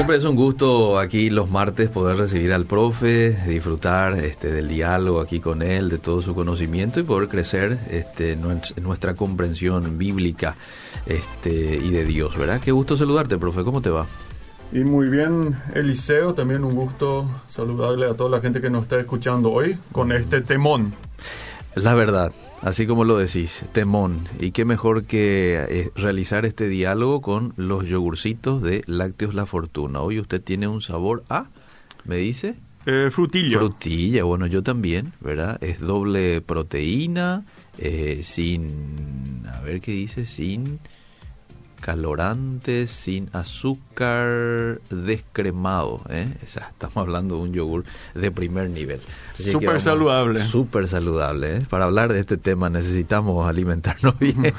Siempre es un gusto aquí los martes poder recibir al profe, disfrutar este, del diálogo aquí con él, de todo su conocimiento y poder crecer este, nuestra comprensión bíblica este, y de Dios, ¿verdad? Qué gusto saludarte, profe, ¿cómo te va? Y muy bien, Eliseo, también un gusto saludarle a toda la gente que nos está escuchando hoy con este temón. La verdad, así como lo decís, temón. Y qué mejor que eh, realizar este diálogo con los yogurcitos de Lácteos La Fortuna. Hoy usted tiene un sabor a, ¿me dice? Eh, frutilla. Frutilla, bueno, yo también, ¿verdad? Es doble proteína, eh, sin, a ver qué dice, sin calorante, sin azúcar, descremado. ¿eh? estamos hablando de un yogur de primer nivel. Súper saludable. Súper saludable. ¿eh? Para hablar de este tema necesitamos alimentarnos bien.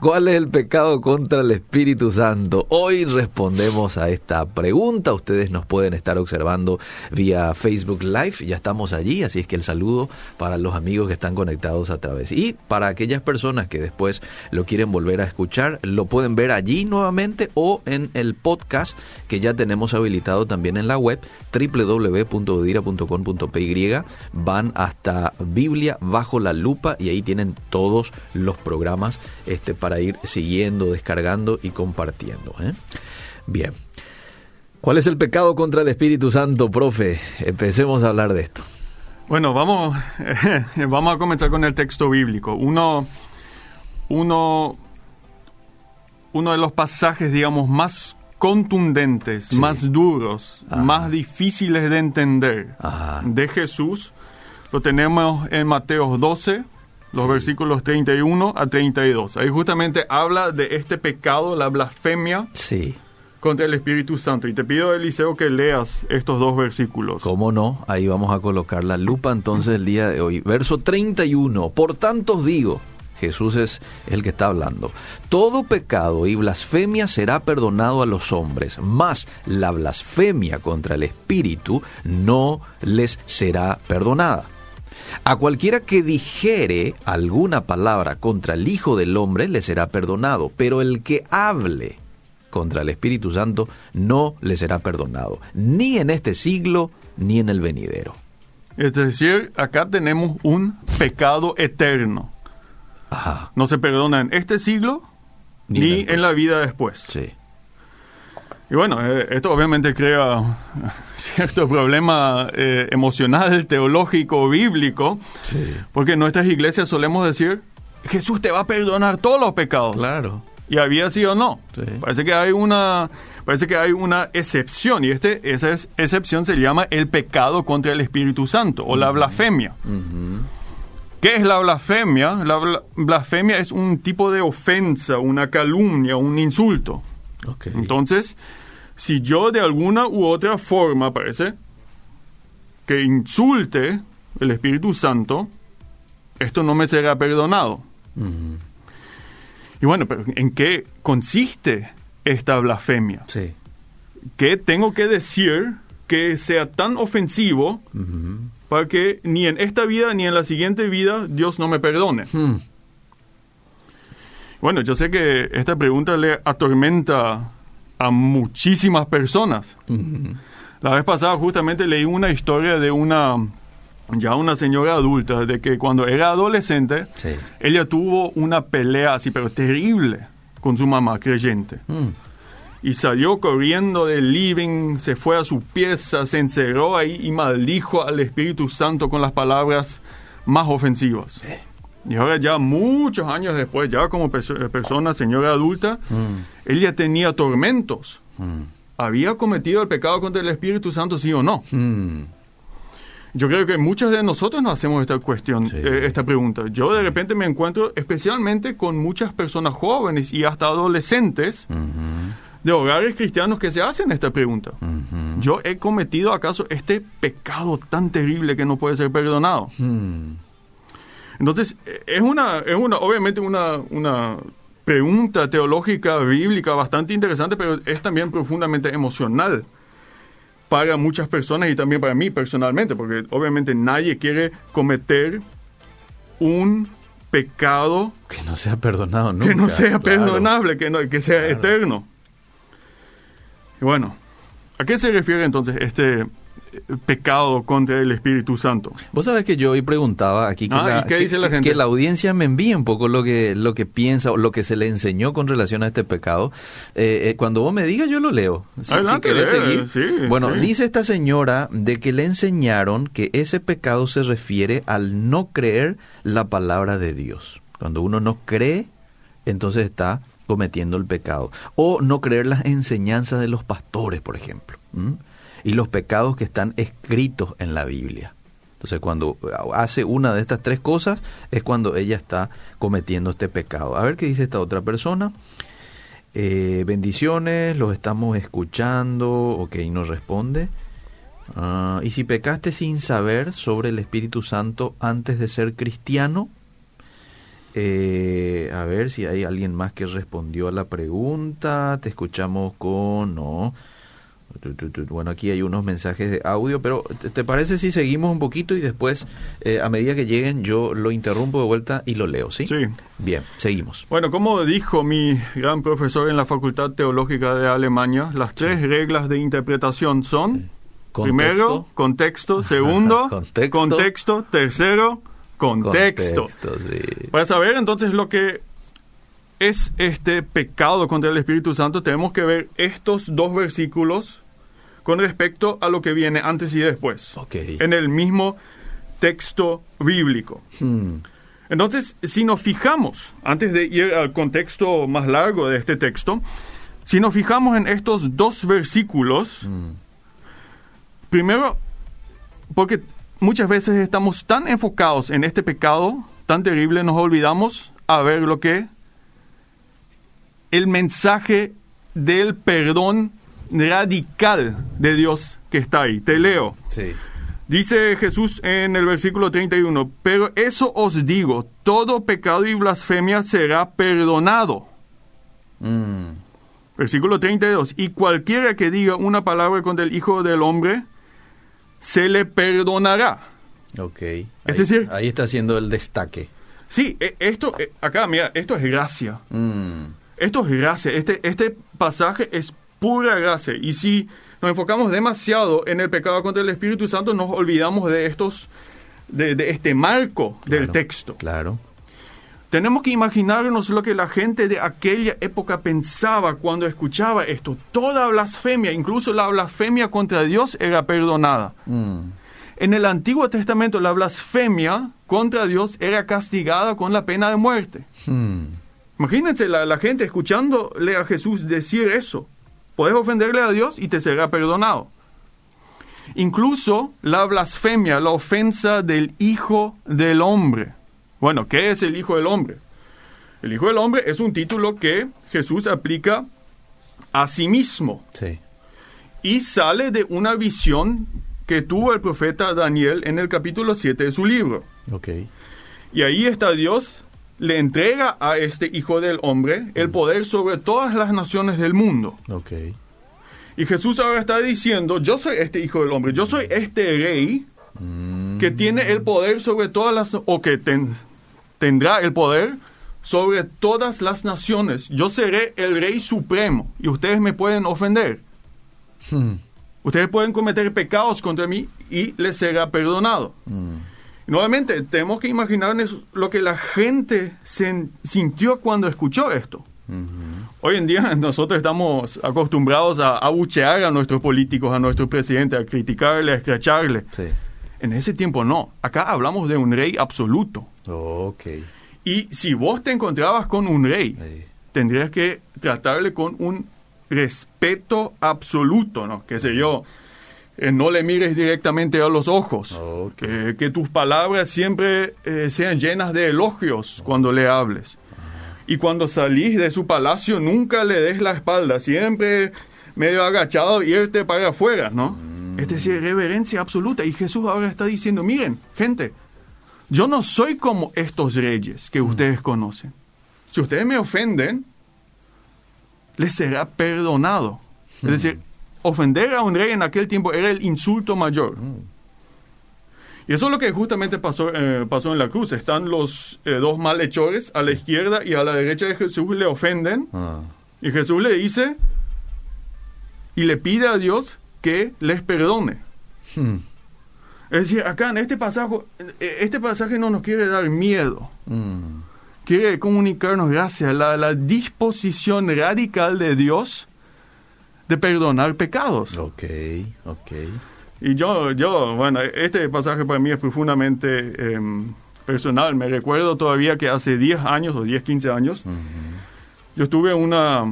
¿Cuál es el pecado contra el Espíritu Santo? Hoy respondemos a esta pregunta. Ustedes nos pueden estar observando vía Facebook Live. Ya estamos allí, así es que el saludo para los amigos que están conectados a través. Y para aquellas personas que después lo quieren volver a escuchar, lo pueden ver allí nuevamente o en el podcast que ya tenemos habilitado también en la web www.odira.com.py van hasta Biblia bajo la lupa y ahí tienen todos los programas este, para ir siguiendo, descargando y compartiendo. ¿eh? Bien. ¿Cuál es el pecado contra el Espíritu Santo, profe? Empecemos a hablar de esto. Bueno, vamos, vamos a comenzar con el texto bíblico. Uno, uno uno de los pasajes, digamos, más contundentes, más duros, más difíciles de entender de Jesús, lo tenemos en Mateo 12, los versículos 31 a 32. Ahí justamente habla de este pecado, la blasfemia. Contra el Espíritu Santo. Y te pido, Eliseo, que leas estos dos versículos. ¿Cómo no? Ahí vamos a colocar la lupa entonces el día de hoy. Verso 31. Por tanto os digo, Jesús es el que está hablando. Todo pecado y blasfemia será perdonado a los hombres, mas la blasfemia contra el Espíritu no les será perdonada. A cualquiera que dijere alguna palabra contra el Hijo del Hombre le será perdonado, pero el que hable contra el Espíritu Santo no le será perdonado, ni en este siglo ni en el venidero. Es decir, acá tenemos un pecado eterno no se perdona en este siglo ni, en la vida después. Sí. Y bueno, eh, esto obviamente crea cierto problema eh, emocional, teológico, bíblico, porque en nuestras iglesias solemos decir, Jesús te va a perdonar todos los pecados. Claro. Y había sido o no. Parece que hay una parece que hay una excepción y este esa excepción se llama el pecado contra el Espíritu Santo o la blasfemia. ¿Qué es la blasfemia? La blasfemia es un tipo de ofensa, una calumnia, un insulto. Entonces, si yo de alguna u otra forma parece que insulte el Espíritu Santo, esto no me será perdonado. Y bueno, pero ¿en qué consiste esta blasfemia? Sí. ¿Qué tengo que decir que sea tan ofensivo para que ni en esta vida ni en la siguiente vida Dios no me perdone. Hmm. Bueno, yo sé que esta pregunta le atormenta a muchísimas personas. Hmm. La vez pasada justamente leí una historia de una ya una señora adulta de que cuando era adolescente ella tuvo una pelea así pero terrible con su mamá creyente. Hmm y salió corriendo del living, se fue a su pieza, se encerró ahí y maldijo al Espíritu Santo con las palabras más ofensivas. Y ahora ya muchos años después, ya como persona, señora adulta, mm. ella tenía tormentos. Mm. ¿Había cometido el pecado contra el Espíritu Santo, sí o no? Mm. Yo creo que muchos de nosotros nos hacemos esta cuestión, eh, esta pregunta. Yo de repente me encuentro especialmente con muchas personas jóvenes y hasta adolescentes de hogares cristianos que se hacen esta pregunta. ¿Yo he cometido acaso este pecado tan terrible que no puede ser perdonado? Hmm. Entonces, es una, es una obviamente una, una pregunta teológica, bíblica bastante interesante, pero es también profundamente emocional para muchas personas y también para mí personalmente, porque obviamente nadie quiere cometer un pecado que no sea perdonado nunca. Que no sea perdonable, que, no, que sea eterno. Y bueno, ¿A qué se refiere entonces este eh, pecado contra el Espíritu Santo? Vos sabés que yo hoy preguntaba aquí que, Ah, la, ¿y qué que- dice la que- la audiencia me envíe un poco lo que lo que piensa o lo que se le enseñó con relación a este pecado. Eh, eh, cuando vos me digas yo lo leo. Si, Adelante, si seguir. sí, bueno, sí. dice esta señora de que le enseñaron que ese pecado se refiere al no creer la palabra de Dios. Cuando uno no cree, entonces está cometiendo el pecado. O no creer las enseñanzas de los pastores, por ejemplo. Y los pecados que están escritos en la Biblia. Entonces, cuando hace una de estas tres cosas, es cuando ella está cometiendo este pecado. A ver qué dice esta otra persona. Eh, bendiciones, los estamos escuchando. Ok, nos responde. Ah, y si pecaste sin saber sobre el Espíritu Santo antes de ser cristiano, eh, a ver si hay alguien más que respondió a la pregunta. Te escuchamos con... No. Bueno, aquí hay unos mensajes de audio, pero ¿te, parece si seguimos un poquito y después, eh, a medida que lleguen, yo lo interrumpo de vuelta y lo leo, ¿sí? Sí. Bien, seguimos. Bueno, como dijo mi gran profesor en la Facultad Teológica de Alemania, las tres reglas de interpretación son, primero, contexto, segundo, Contexto. contexto, tercero, contexto. Contexto, sí. Para saber entonces lo que es este pecado contra el Espíritu Santo, tenemos que ver estos dos versículos con respecto a lo que viene antes y después, en el mismo texto bíblico. Hmm, Entonces, si nos fijamos, antes de ir al contexto más largo de este texto, si nos fijamos en estos dos versículos, hmm. primero, porque muchas veces estamos tan enfocados en este pecado tan terrible, nos olvidamos a ver lo que el mensaje del perdón radical de Dios que está ahí. Te leo. Sí. Dice Jesús en el versículo 31, pero eso os digo, todo pecado y blasfemia será perdonado. Hmm, Versículo 32, y cualquiera que diga una palabra contra el Hijo del Hombre, se le perdonará. ok. Ahí, decir- ahí está haciendo el destaque. Sí, e- esto, eh, acá, mira, esto es gracia. Hmm, Esto es gracia. Este, este pasaje es pura gracia. Y si nos enfocamos demasiado en el pecado contra el Espíritu Santo, nos olvidamos de estos, de, de este marco del Claro. texto. Claro. Tenemos que imaginarnos lo que la gente de aquella época pensaba cuando escuchaba esto. Toda blasfemia, incluso la blasfemia contra Dios, era perdonada. Hmm, En el Antiguo Testamento, la blasfemia contra Dios era castigada con la pena de muerte. hmm. Imagínense la, la gente escuchándole a Jesús decir eso. Puedes ofenderle a Dios y te será perdonado. Incluso la blasfemia, la ofensa del Hijo del Hombre. Bueno, ¿qué es el Hijo del Hombre? El Hijo del Hombre es un título que Jesús aplica a sí mismo Sí. y sale de una visión que tuvo el profeta Daniel en el capítulo 7 de su libro. Ok. Y ahí está Dios, le entrega a este Hijo del Hombre el poder sobre todas las naciones del mundo. Ok. Y Jesús ahora está diciendo, yo soy este Hijo del Hombre, yo soy este rey Mm, que tiene el poder sobre todas las, o que ten- tendrá el poder sobre todas las naciones. Yo seré el rey supremo y ustedes me pueden ofender. hmm, Ustedes pueden cometer pecados contra mí y les será perdonado. hmm. Nuevamente, tenemos que imaginarnos lo que la gente se sintió cuando escuchó esto. Ujú. Hoy en día nosotros estamos acostumbrados a abuchear a nuestros políticos, a nuestro presidente, a criticarle, a escracharle. Sí. En ese tiempo no. Acá hablamos de un rey absoluto. Ok. Y si vos te encontrabas con un rey, tendrías que tratarle con un respeto absoluto, ¿no? Qué sé yo, eh, no le mires directamente a los ojos, Ok. que, que tus palabras siempre eh, sean llenas de elogios cuando le hables. Y cuando salís de su palacio, nunca le des la espalda, siempre medio agachado, irte para afuera, ¿no? Es decir, reverencia absoluta. Y Jesús ahora está diciendo, miren, gente, yo no soy como estos reyes que ustedes conocen. Si ustedes me ofenden, les será perdonado. Es decir, ofender a un rey en aquel tiempo era el insulto mayor. Y eso es lo que justamente pasó, eh, pasó en la cruz. Están los eh, dos malhechores a la izquierda y a la derecha de Jesús le ofenden. Ah, Y Jesús le dice y le pide a Dios que les perdone. Hmm. Es decir, acá en este pasaje, eh, este pasaje no nos quiere dar miedo. Mm. Quiere comunicarnos gracias a la, la disposición radical de Dios de perdonar pecados. Ok, ok. Y yo, yo, bueno, este pasaje para mí es profundamente em, personal. Me recuerdo todavía que hace 10 años o 10, 15 años, yo tuve una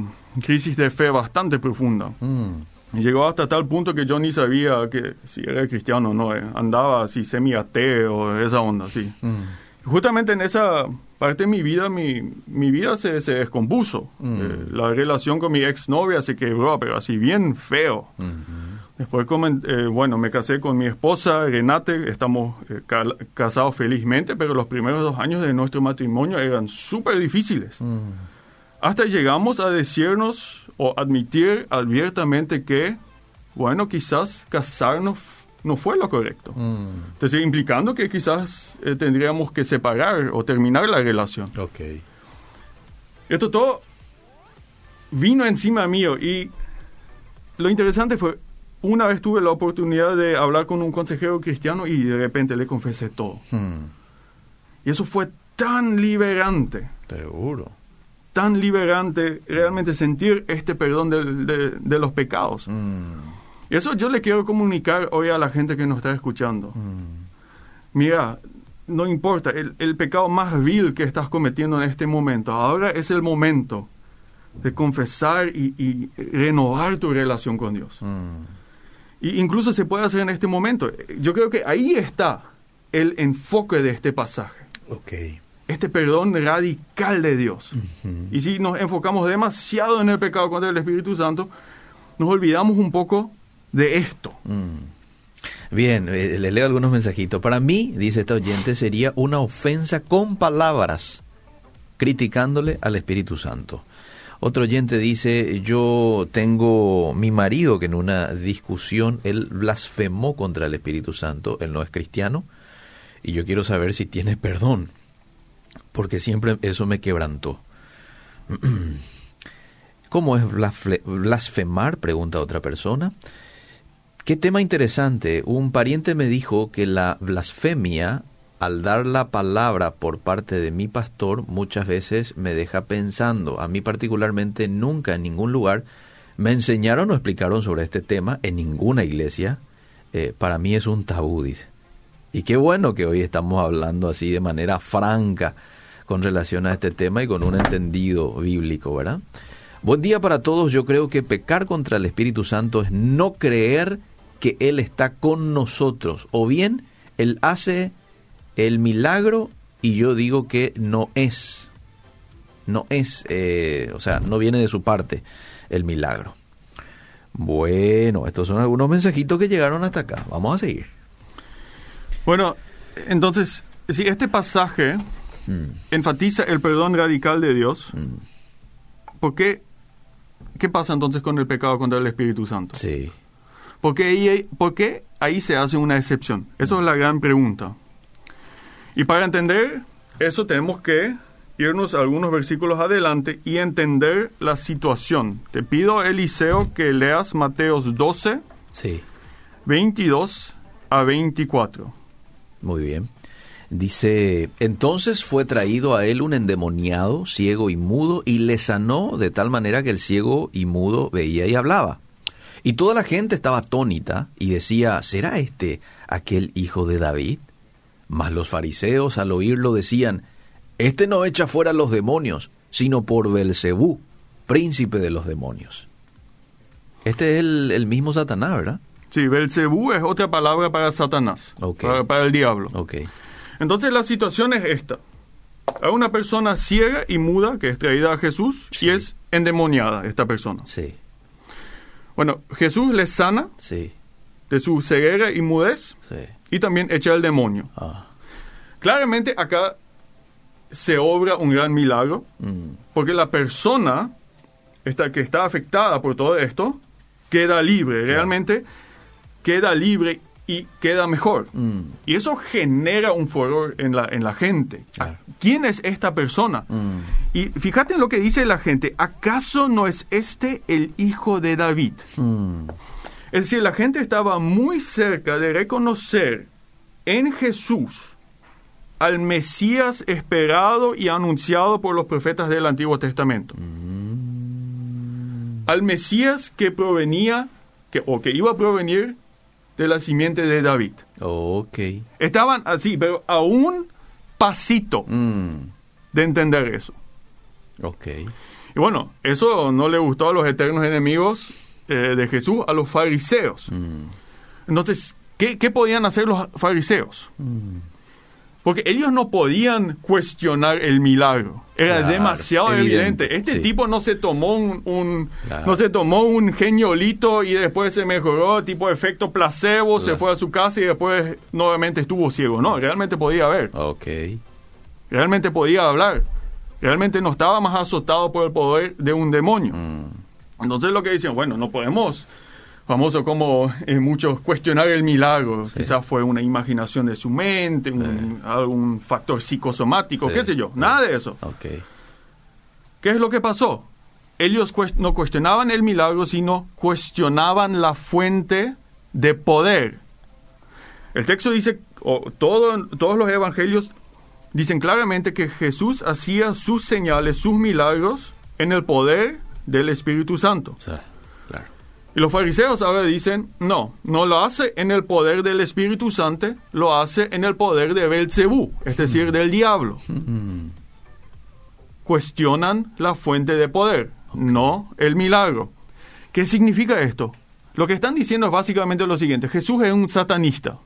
crisis de fe bastante profunda. Y llegó hasta tal punto que yo ni sabía que si era cristiano o no. eh. Andaba así semi-ateo, esa onda, así. Mm. Justamente en esa parte de mi vida, mi, mi vida se, se descompuso. Mm. Eh, la relación con mi exnovia se quebró, pero así bien feo. Mhm. Después, comen- eh, bueno, me casé con mi esposa, Renate, estamos eh, ca- casados felizmente, pero los primeros dos años de nuestro matrimonio eran súper difíciles. Mm. Hasta llegamos a decirnos o admitir abiertamente que, bueno, quizás casarnos no fue lo correcto. Mm. Entonces, implicando que quizás eh, tendríamos que separar o terminar la relación. Ok. Esto todo vino encima mío y lo interesante fue, una vez tuve la oportunidad de hablar con un consejero cristiano y de repente le confesé todo. Mm. Y eso fue tan liberante, Seguro. Tan liberante realmente sentir este perdón del- de, de los pecados. Mm. Eso yo le quiero comunicar hoy a la gente que nos está escuchando. Mm. Mira, no importa, el, el pecado más vil que estás cometiendo en este momento, ahora es el momento de confesar y, y renovar tu relación con Dios. Mm. Y incluso se puede hacer en este momento. Yo creo que ahí está el enfoque de este pasaje, Ok. Este perdón radical de Dios. Y si nos enfocamos demasiado en el pecado contra el Espíritu Santo, nos olvidamos un poco de esto. Mm. Bien, eh, le leo algunos mensajitos. Para mí, dice esta oyente, sería una ofensa con palabras, criticándole al Espíritu Santo. Otro oyente dice, yo tengo mi marido que en una discusión él blasfemó contra el Espíritu Santo, él no es cristiano, y yo quiero saber si tiene perdón, porque siempre eso me quebrantó. ¿Cómo es blasfe- blasfemar? Pregunta otra persona. Qué tema interesante. Un pariente me dijo que la blasfemia, al dar la palabra por parte de mi pastor, muchas veces me deja pensando. A mí particularmente nunca en ningún lugar me enseñaron o explicaron sobre este tema en ninguna iglesia. Eh, para mí es un tabú, dice. Y qué bueno que hoy estamos hablando así de manera franca con relación a este tema y con un entendido bíblico, ¿verdad? Buen día para todos. Yo creo que pecar contra el Espíritu Santo es no creer que Él está con nosotros. O bien, Él hace el milagro y yo digo que no es. No es, eh, o sea, no viene de su parte el milagro. Bueno, estos son algunos mensajitos que llegaron hasta acá. Vamos a seguir. Bueno, entonces, si este pasaje Mm, enfatiza el perdón radical de Dios, mm, ¿por qué? ¿Qué pasa entonces con el pecado contra el Espíritu Santo? sí. ¿Por qué ahí, por qué ahí se hace una excepción? Eso es la gran pregunta. Y para entender eso tenemos que irnos algunos versículos adelante y entender la situación. Te pido, Eliseo, que leas Mateos 12, Sí. 22 a 24. Muy bien. Dice, entonces fue traído a él un endemoniado, ciego y mudo, y le sanó de tal manera que el ciego y mudo veía y hablaba. Y toda la gente estaba atónita y decía, ¿será este aquel hijo de David? Mas los fariseos al oírlo decían, Este no echa fuera los demonios, sino por Belcebú, príncipe de los demonios. Este es el, el mismo Satanás, ¿verdad? Sí, Belcebú es otra palabra para Satanás, para, para el diablo. Entonces la situación es esta. Hay una persona ciega y muda que es traída a Jesús Sí. y es endemoniada esta persona. Sí, Bueno, Jesús le sana sí, de su ceguera y mudez sí. y también echa el demonio. Ah. Claramente acá se obra un gran milagro mm, porque la persona esta, que está afectada por todo esto queda libre, realmente queda libre y queda mejor. mm. Y eso genera un furor en la, en la gente. Claro. ¿Quién es esta persona? Mm. Y fíjate en lo que dice la gente. ¿Acaso no es este el hijo de David? Mm, Es decir, la gente estaba muy cerca de reconocer en Jesús al Mesías esperado y anunciado por los profetas del Antiguo Testamento. Al Mesías que provenía, que, o que iba a provenir de la simiente de David. Ok. Estaban así, pero a un pasito Mm, de entender eso. ok. Y bueno, eso no le gustó a los eternos enemigos eh, de Jesús, a los fariseos. Mm, Entonces, ¿qué, qué podían hacer los fariseos? mm. Porque ellos no podían cuestionar el milagro. Era Claro, demasiado evidente, evidente. Este sí. tipo no se tomó un, un- Claro. no se tomó un geniolito y después se mejoró, tipo efecto placebo, se fue a su casa y después nuevamente estuvo ciego. No, realmente podía ver, Ok. realmente podía hablar. Realmente no estaba más azotado por el poder de un demonio. Mm, Entonces lo que dicen, bueno, no podemos, famoso como eh, muchos, cuestionar el milagro. Quizás fue una imaginación de su mente, un- algún factor psicosomático, Sí. qué sé yo. Nada de eso. ¿Qué es lo que pasó? Ellos no cuestionaban el milagro, sino cuestionaban la fuente de poder. El texto dice, o todo- todos los evangelios dicen claramente que Jesús hacía sus señales, sus milagros, en el poder del Espíritu Santo. O sea, claro. Y los fariseos ahora dicen, no, no lo hace en el poder del Espíritu Santo, lo hace en el poder de Belcebú, es decir, del diablo. Mm, Cuestionan la fuente de poder, no el milagro. ¿Qué significa esto? Lo que están diciendo es básicamente lo siguiente, Jesús es un satanista.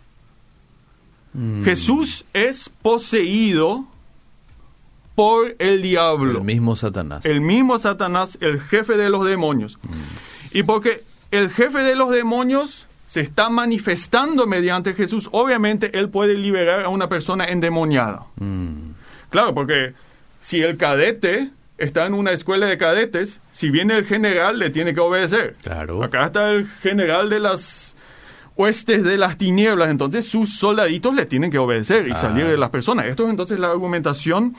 mm. Jesús es poseído por el diablo. El mismo Satanás. el mismo Satanás, el jefe de los demonios. Y porque el jefe de los demonios se está manifestando mediante Jesús, obviamente él puede liberar a una persona endemoniada. Mm, Claro, porque si el cadete está en una escuela de cadetes, si viene el general le tiene que obedecer. Claro. Acá está el general de las huestes de las tinieblas, entonces sus soldaditos le tienen que obedecer y Ah. salir de las personas. Esto es entonces la argumentación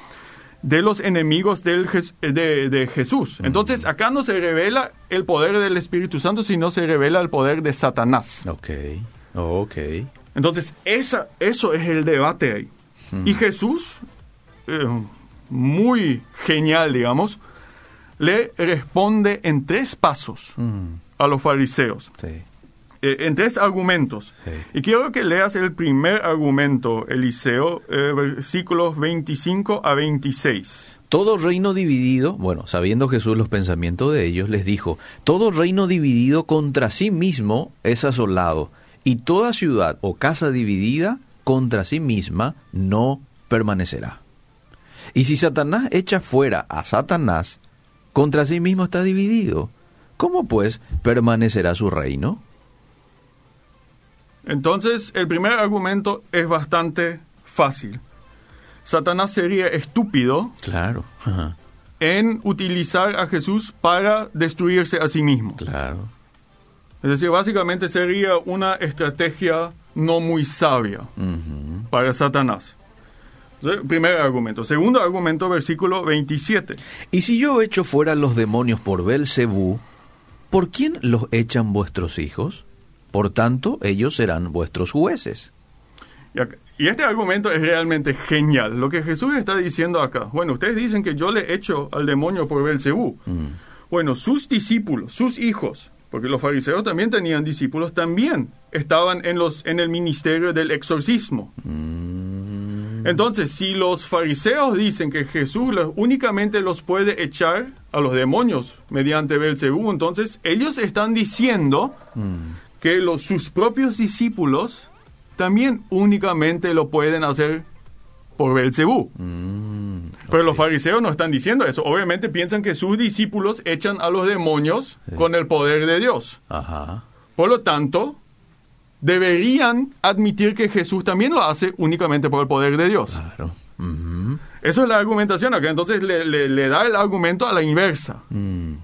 de los enemigos del de, de Jesús. Entonces acá no se revela el poder del Espíritu Santo, sino se revela el poder de Satanás. ok. Ok. Entonces esa, eso es el debate ahí. Y Jesús, eh, muy genial, digamos, le responde en tres pasos Mm, a los fariseos. sí. Eh, en tres argumentos. Sí. Y quiero que leas el primer argumento, Eliseo, eh, versículos 25 a 26. Todo reino dividido, bueno, sabiendo Jesús los pensamientos de ellos, les dijo, todo reino dividido contra sí mismo es asolado, y toda ciudad o casa dividida contra sí misma no permanecerá. Y si Satanás echa fuera a Satanás, contra sí mismo está dividido. ¿Cómo pues permanecerá su reino? Entonces, el primer argumento es bastante fácil. Satanás sería estúpido Claro, ajá, en utilizar a Jesús para destruirse a sí mismo. claro. Es decir, básicamente sería una estrategia no muy sabia para Satanás. Primer argumento. Segundo argumento, versículo 27. Y si yo echo fuera los demonios por Belcebú, ¿por quién los echan vuestros hijos? Por tanto, ellos serán vuestros jueces. Y, acá- y este argumento es realmente genial. Lo que Jesús está diciendo acá. Bueno, ustedes dicen que yo le echo al demonio por Belcebú. Mm, Bueno, sus discípulos, sus hijos, porque los fariseos también tenían discípulos, también estaban en, los, en el ministerio del exorcismo. mm, Entonces, si los fariseos dicen que Jesús los- únicamente los puede echar a los demonios mediante Belcebú, entonces ellos están diciendo mm. Que los, sus propios discípulos también únicamente lo pueden hacer por Belcebú. Mm, Pero los fariseos no están diciendo eso. Obviamente piensan que sus discípulos echan a los demonios con el poder de Dios. Ajá. Por lo tanto, deberían admitir que Jesús también lo hace únicamente por el poder de Dios. Claro. Eso es la argumentación acá. Entonces le, le- le da el argumento a la inversa. Mm,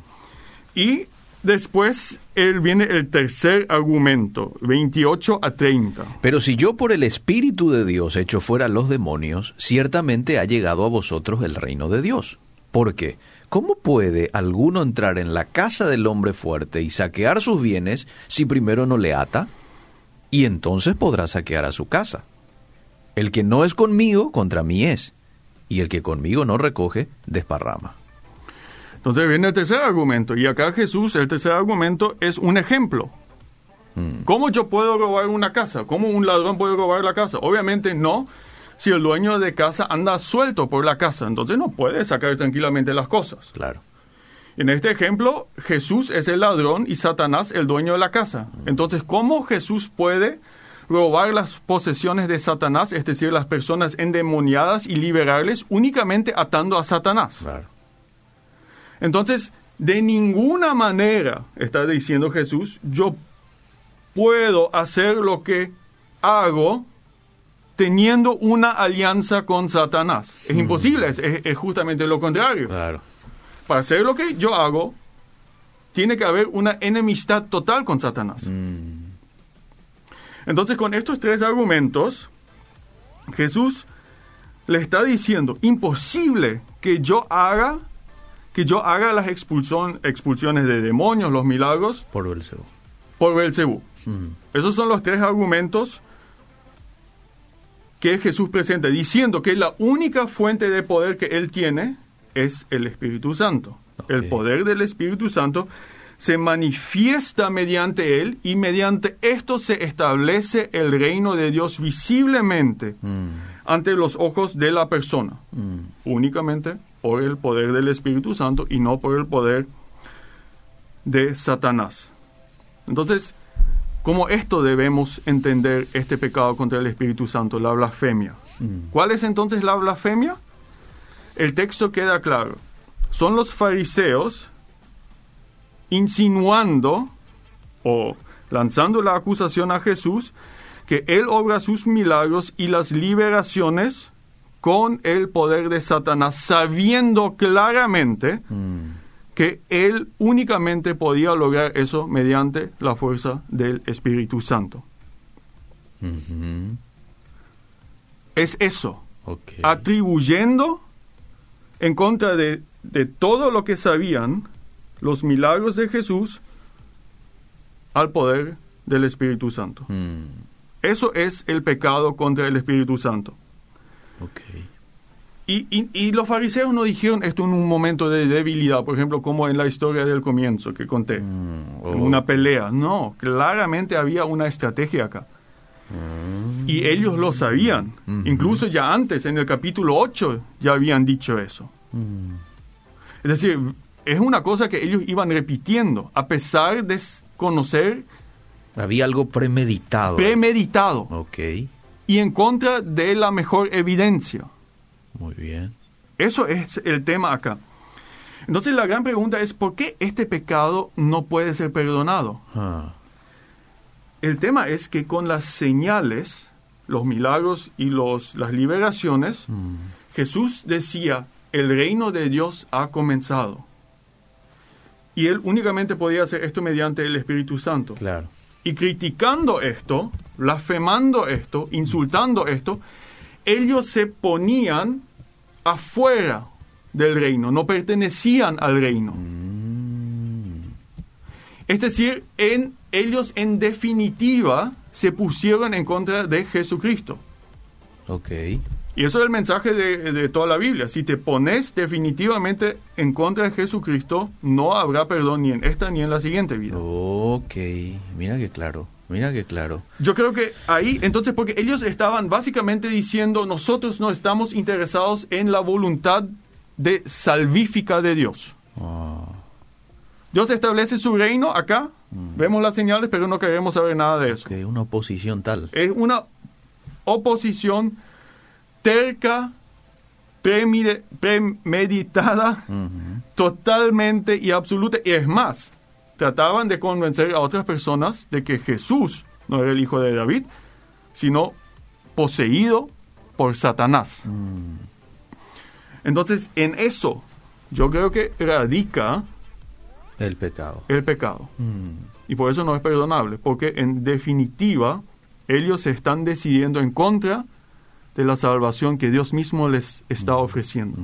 Y después él viene el tercer argumento, 28 a 30. Pero si yo por el Espíritu de Dios echo fuera los demonios, ciertamente ha llegado a vosotros el reino de Dios. Porque ¿cómo puede alguno entrar en la casa del hombre fuerte y saquear sus bienes si primero no le ata? Y entonces podrá saquear a su casa. El que no es conmigo, contra mí es, y el que conmigo no recoge, desparrama. Entonces viene el tercer argumento, y acá Jesús, el tercer argumento es un ejemplo. Mm. ¿Cómo yo puedo robar una casa? ¿Cómo un ladrón puede robar la casa? Obviamente no, si el dueño de casa anda suelto por la casa, entonces no puede sacar tranquilamente las cosas. Claro. En este ejemplo, Jesús es el ladrón y Satanás el dueño de la casa. Entonces, ¿cómo Jesús puede robar las posesiones de Satanás, es decir, las personas endemoniadas y liberarles únicamente atando a Satanás? Claro. Entonces, de ninguna manera, está diciendo Jesús, yo puedo hacer lo que hago teniendo una alianza con Satanás. Es imposible, es, es- es justamente lo contrario. Claro. Para hacer lo que yo hago, tiene que haber una enemistad total con Satanás. Mm. Entonces, con estos tres argumentos, Jesús le está diciendo, imposible que yo haga, que yo haga las expulsión- expulsiones de demonios, los milagros, Por Belcebú. por Belcebú. Mm. Esos son los tres argumentos que Jesús presenta, diciendo que la única fuente de poder que él tiene es el Espíritu Santo. El poder del Espíritu Santo se manifiesta mediante él y mediante esto se establece el reino de Dios visiblemente Mm. ante los ojos de la persona, Mm. únicamente por el poder del Espíritu Santo y no por el poder de Satanás. Entonces, ¿cómo esto debemos entender este pecado contra el Espíritu Santo, la blasfemia? Mm. ¿Cuál es entonces la blasfemia? El texto queda claro. Son los fariseos insinuando o lanzando la acusación a Jesús que él obra sus milagros y las liberaciones con el poder de Satanás, sabiendo claramente Mm. que él únicamente podía lograr eso mediante la fuerza del Espíritu Santo. Es eso, atribuyendo en contra de, de todo lo que sabían los milagros de Jesús al poder del Espíritu Santo. Mm. Eso es el pecado contra el Espíritu Santo. Ok. Y, y- y los fariseos no dijeron esto en un momento de debilidad, por ejemplo, como en la historia del comienzo que conté, Mm. Oh. una pelea. No, claramente había una estrategia acá. Mm. Y ellos lo sabían. Ujú. Incluso ya antes, en el capítulo 8, ya habían dicho eso. Mm. Es decir, es una cosa que ellos iban repitiendo, a pesar de conocer Había algo premeditado. premeditado ok. Y en contra de la mejor evidencia. Muy bien. Eso es el tema acá. Entonces la gran pregunta es, ¿por qué este pecado no puede ser perdonado? Ah. El tema es que con las señales, los milagros y los, las liberaciones, Mm. Jesús decía, el reino de Dios ha comenzado. Y él únicamente podía hacer esto mediante el Espíritu Santo. Claro. Y criticando esto, blasfemando esto, insultando esto, ellos se ponían afuera del reino, no pertenecían al reino. Mm. Es decir, en, ellos en definitiva se pusieron en contra de Jesucristo. Ok. Y eso es el mensaje de, de toda la Biblia. Si te pones definitivamente en contra de Jesucristo, no habrá perdón ni en esta ni en la siguiente vida. Ok. Mira que claro. Mira que claro. Yo creo que ahí, entonces, porque ellos estaban básicamente diciendo, nosotros no estamos interesados en la voluntad de salvífica de Dios. Ah. Dios establece su reino acá, vemos las señales, pero no queremos saber nada de eso. Ok, una oposición tal. Es una oposición terca, premeditada, totalmente y absoluta. Y es más, trataban de convencer a otras personas de que Jesús no era el hijo de David, sino poseído por Satanás. Mm. Entonces, en eso yo creo que radica El pecado. el pecado. Mm. Y por eso no es perdonable, porque en definitiva ellos se están decidiendo en contra de la salvación que Dios mismo les está ofreciendo.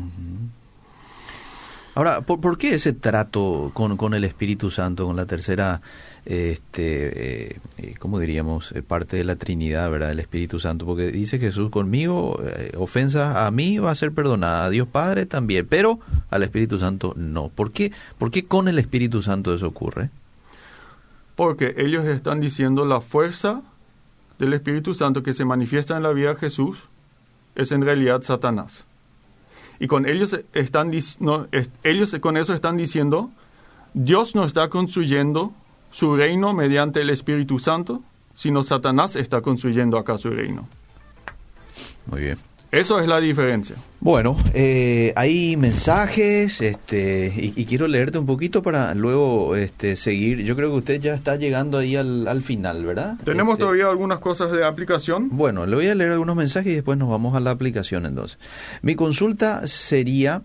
Ahora, ¿por, por qué ese trato con, con, el Espíritu Santo, con la tercera, este, eh, eh ¿cómo diríamos? Eh, parte de la Trinidad, ¿verdad? El Espíritu Santo, porque dice Jesús, conmigo, eh, ofensa a mí va a ser perdonada, a Dios Padre también, pero al Espíritu Santo no. ¿Por qué, ¿Por qué con el Espíritu Santo eso ocurre? Porque ellos están diciendo la fuerza del Espíritu Santo que se manifiesta en la vida de Jesús es en realidad Satanás. Y con ellos están ellos con eso están diciendo Dios no está construyendo su reino mediante el Espíritu Santo, sino Satanás está construyendo acá su reino. Muy bien. Eso es la diferencia. Bueno, eh, hay mensajes este, y, quiero leerte un poquito para luego este, seguir. Yo creo que usted ya está llegando ahí al, final, ¿verdad? Tenemos Este, todavía algunas cosas de aplicación. Bueno, le voy a leer algunos mensajes y después nos vamos a la aplicación entonces. Mi consulta sería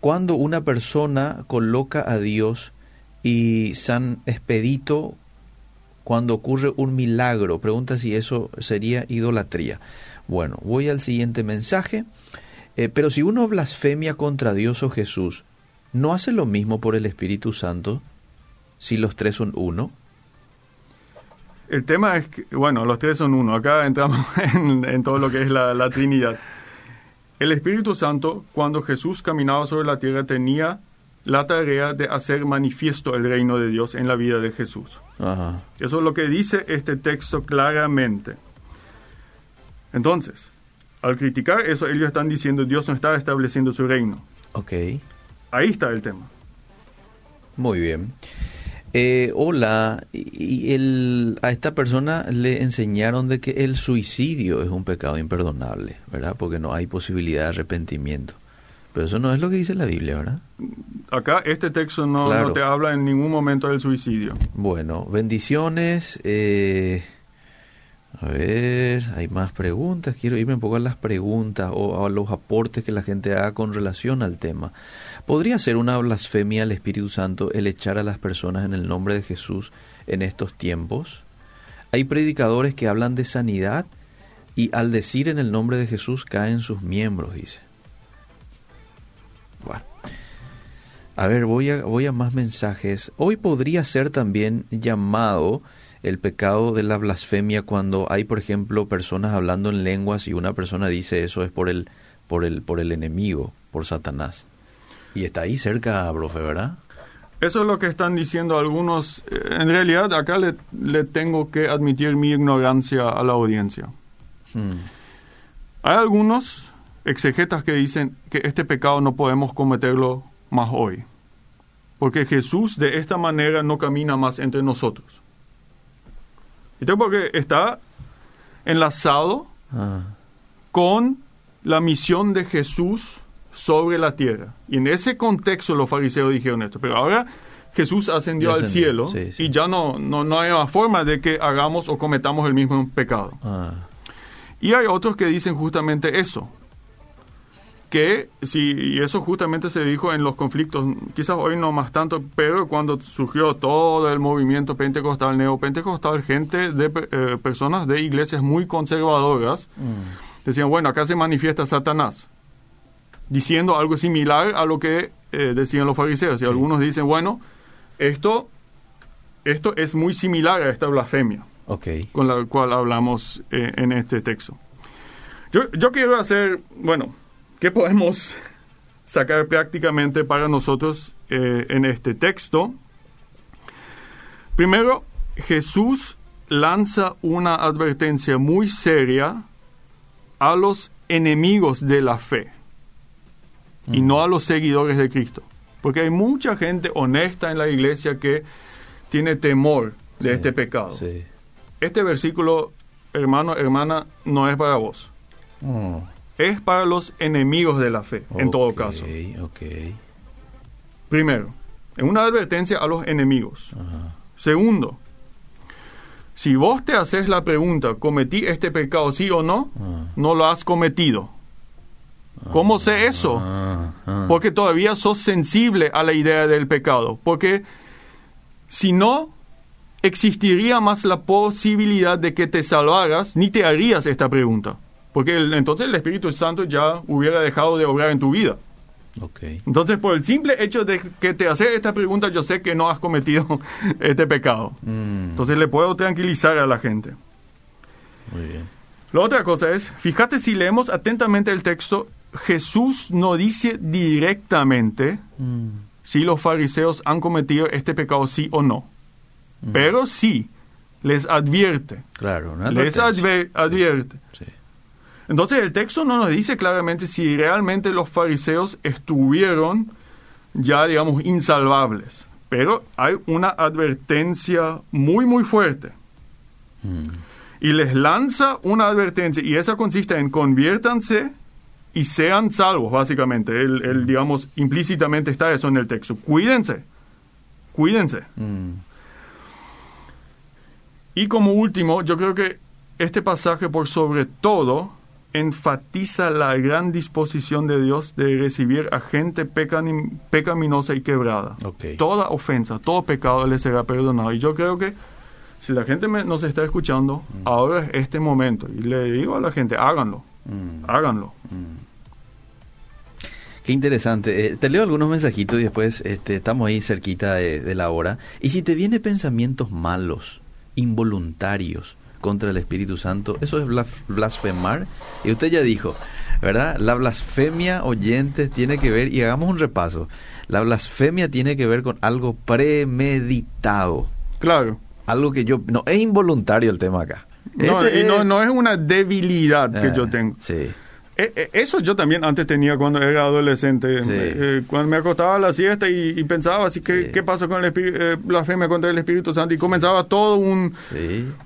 cuando una persona coloca a Dios y San Expedito cuando ocurre un milagro. Pregunta si eso sería idolatría. Bueno, voy al siguiente mensaje. Eh, pero si uno blasfemia contra Dios o Jesús, ¿no hace lo mismo por el Espíritu Santo si los tres son uno? El tema es que, bueno, los tres son uno. Acá entramos en, en todo lo que es la, la, Trinidad. El Espíritu Santo, cuando Jesús caminaba sobre la tierra, tenía la tarea de hacer manifiesto el reino de Dios en la vida de Jesús. Ajá. Eso es lo que dice este texto claramente. Entonces, al criticar eso, ellos están diciendo Dios no está estableciendo su reino. Ok. Ahí está el tema. Muy bien. Eh, hola, y el, a esta persona le enseñaron de que el suicidio es un pecado imperdonable, ¿verdad? Porque no hay posibilidad de arrepentimiento. Pero eso no es lo que dice la Biblia, ¿verdad? Acá este texto no, Claro. no te habla en ningún momento del suicidio. Bueno, bendiciones. eh, a ver, hay más preguntas. Quiero irme un poco a las preguntas o a los aportes que la gente haga con relación al tema. ¿Podría ser una blasfemia al Espíritu Santo el echar a las personas en el nombre de Jesús en estos tiempos? Hay predicadores que hablan de sanidad y al decir en el nombre de Jesús caen sus miembros, dice. Bueno. A ver, voy a, voy a más mensajes. Hoy podría ser también llamado el pecado de la blasfemia cuando hay, por ejemplo, personas hablando en lenguas y una persona dice eso es por el, por el, por el enemigo, por Satanás. Y está ahí cerca, profe, ¿verdad? Eso es lo que están diciendo algunos. En realidad, acá le, le tengo que admitir mi ignorancia a la audiencia. Hmm. Hay algunos exegetas que dicen que este pecado no podemos cometerlo más hoy, porque Jesús de esta manera no camina más entre nosotros. ¿Viste? Porque está enlazado Ah, con la misión de Jesús sobre la tierra. Y en ese contexto los fariseos dijeron esto. Pero ahora Jesús ascendió al cielo sí, sí. y ya no, no, no hay más forma de que hagamos o cometamos el mismo pecado. ah, Y hay otros que dicen justamente eso. Que si, y eso justamente se dijo en los conflictos, quizás hoy no más tanto, pero cuando surgió todo el movimiento pentecostal, neopentecostal, gente de eh, personas de iglesias muy conservadoras mm, decían, bueno, acá se manifiesta Satanás, diciendo algo similar a lo que eh, decían los fariseos. Y Sí. algunos dicen, bueno, esto, esto es muy similar a esta blasfemia con la cual hablamos eh, en este texto. Yo, yo quiero hacer, bueno, ¿qué podemos sacar prácticamente para nosotros eh, en este texto? Primero, Jesús lanza una advertencia muy seria a los enemigos de la fe y no a los seguidores de Cristo. Porque hay mucha gente honesta en la iglesia que tiene temor de Sí, este pecado. Sí. Este versículo, hermano, hermana, no es para vos. Es para los enemigos de la fe, en todo caso. Primero, es una advertencia a los enemigos. Segundo, si vos te haces la pregunta, ¿cometí este pecado sí o no? Ah. No lo has cometido. ¿Cómo sé eso? Ah, ah. Porque todavía sos sensible a la idea del pecado. Porque si no, existiría más la posibilidad de que te salvaras, ni te harías esta pregunta. Porque el- entonces el Espíritu Santo ya hubiera dejado de obrar en tu vida. Okay. Entonces, por el simple hecho de que te hace esta pregunta, yo sé que no has cometido este pecado. Mm, Entonces, le puedo tranquilizar a la gente. muy bien. La otra cosa es, fíjate si leemos atentamente el texto, Jesús no dice directamente Mm, si los fariseos han cometido este pecado sí o no. Pero sí, les advierte. claro, una Les advertencia. adve- advierte. Sí. Entonces el texto no nos dice claramente si realmente los fariseos estuvieron ya, digamos, insalvables. Pero hay una advertencia muy, muy fuerte. Mm, Y les lanza una advertencia y esa consiste en conviértanse y sean salvos, básicamente. El, el, digamos, implícitamente está eso en el texto. Cuídense. Cuídense. mm, Y como último, yo creo que este pasaje por sobre todo enfatiza la gran disposición de Dios de recibir a gente pecaminosa y quebrada. Toda ofensa, todo pecado le será perdonado. Y yo creo que si la gente me- nos está escuchando, ahora es este momento. Y le digo a la gente, háganlo, mm. háganlo. Qué interesante. Eh, te leo algunos mensajitos y después este, estamos ahí cerquita de, de la hora. Y si te viene pensamientos malos, involuntarios contra el Espíritu Santo, eso es blas- blasfemar. Y usted ya dijo, ¿verdad? La blasfemia, oyentes, tiene que ver, y hagamos un repaso. La blasfemia tiene que ver con algo premeditado. Claro. Algo que yo... No, es involuntario el tema acá. No, Este y no, es- no es una debilidad que Eh, yo tengo. Sí. Eh, eh, Eso yo también antes tenía cuando era adolescente. Sí. Eh, cuando me acostaba a la siesta y, y pensaba así, ¿qué, Sí. ¿qué pasó con el eh, blasfemia contra el Espíritu Santo? Y comenzaba todo un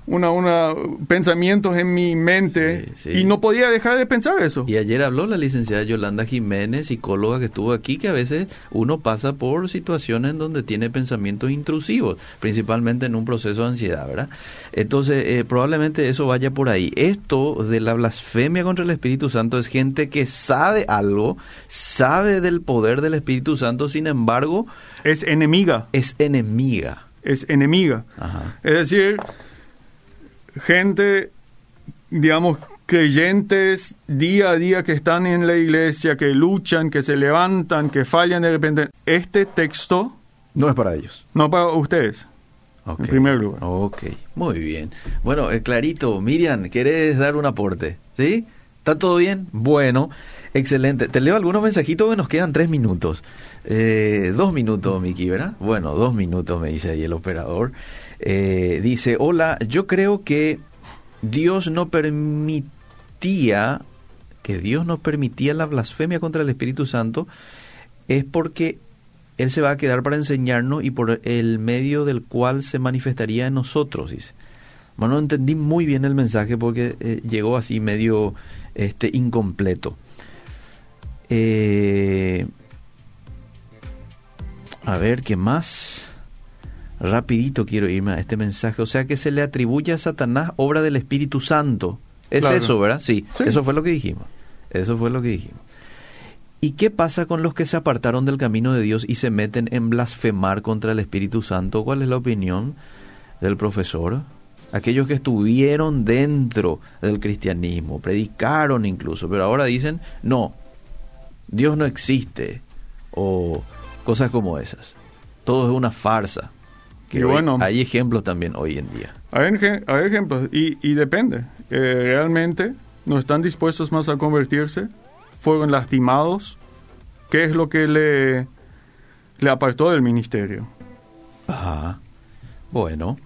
una, una pensamientos en mi mente y no podía dejar de pensar eso. Y ayer habló la licenciada Yolanda Jiménez, psicóloga que estuvo aquí, que a veces uno pasa por situaciones en donde tiene pensamientos intrusivos, principalmente en un proceso de ansiedad, ¿verdad? Entonces, eh, probablemente eso vaya por ahí. Esto de la blasfemia contra el Espíritu Santo es gente que sabe algo, sabe del poder del Espíritu Santo, sin embargo, Es enemiga, es enemiga. es enemiga. Ajá. Es decir, gente, digamos, creyentes día a día que están en la iglesia, que luchan, que se levantan, que fallan de repente. Este texto No es para ellos. no para ustedes. Ok. En primer lugar. Ok, muy bien. Bueno, eh, clarito, Miriam, ¿querés dar un aporte? ¿Sí? ¿Está todo bien? Bueno, excelente. Te leo algunos mensajitos que nos quedan tres minutos. Eh, dos minutos, Miki, ¿verdad? Bueno, dos minutos, me dice ahí el operador. Eh, dice, hola, yo creo que Dios no permitía, que Dios no permitía la blasfemia contra el Espíritu Santo, es porque Él se va a quedar para enseñarnos y por el medio del cual se manifestaría en nosotros, dice. Bueno, no entendí muy bien el mensaje porque eh, llegó así medio este, incompleto. Eh, a ver, ¿qué más? Rapidito quiero irme a este mensaje. O sea que se le atribuye a Satanás obra del Espíritu Santo. Es Claro. eso, ¿verdad? Sí, Sí. eso fue lo que dijimos. Eso fue lo que dijimos. ¿Y qué pasa con los que se apartaron del camino de Dios y se meten en blasfemar contra el Espíritu Santo? ¿Cuál es la opinión del profesor? Aquellos que estuvieron dentro del cristianismo, predicaron incluso, pero ahora dicen, no, Dios no existe, o cosas como esas. Todo es una farsa. Que Y hoy- bueno. hay ejemplos también hoy en día. Hay, ej- hay ejemplos y, y depende. Eh, realmente no están dispuestos más a convertirse, fueron lastimados. ¿Qué es lo que le, le apartó del ministerio? Ajá. Bueno.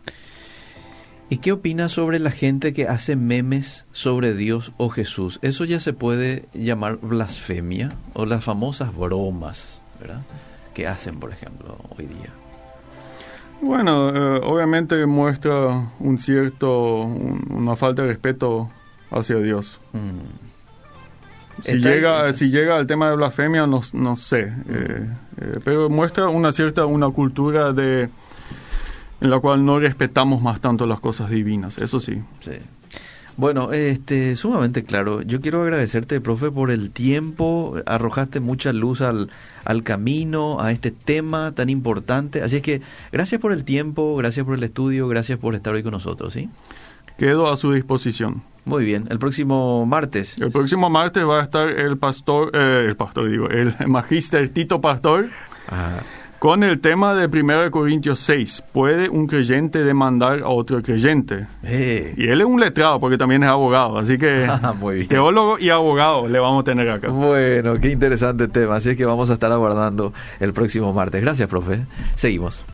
¿Y qué opinas sobre la gente que hace memes sobre Dios o Jesús? Eso ya se puede llamar blasfemia o las famosas bromas, ¿verdad? Que hacen, por ejemplo, hoy día. Bueno, eh, obviamente muestra un cierto, un- una falta de respeto hacia Dios. Mm. Si llega, si llega al tema de blasfemia, no, no sé, eh, eh, pero muestra una cierta, una cultura de en la cual no respetamos más tanto las cosas divinas, eso sí. Sí. Bueno, este, sumamente claro. Yo quiero agradecerte, profe, por el tiempo. Arrojaste mucha luz al, al camino, a este tema tan importante. Así es que gracias por el tiempo, gracias por el estudio, gracias por estar hoy con nosotros, ¿sí? quedo a su disposición. Muy bien, el próximo martes. El próximo martes va a estar el pastor, eh, el pastor digo, el magíster Tito Pastor. Ajá. Con el tema de 1 Corintios 6, ¿puede un creyente demandar a otro creyente? Eh. Y él es un letrado porque también es abogado, así que Ah, teólogo y abogado le vamos a tener acá. Bueno, qué interesante tema. Así es que vamos a estar aguardando el próximo martes. Gracias, profe. Seguimos.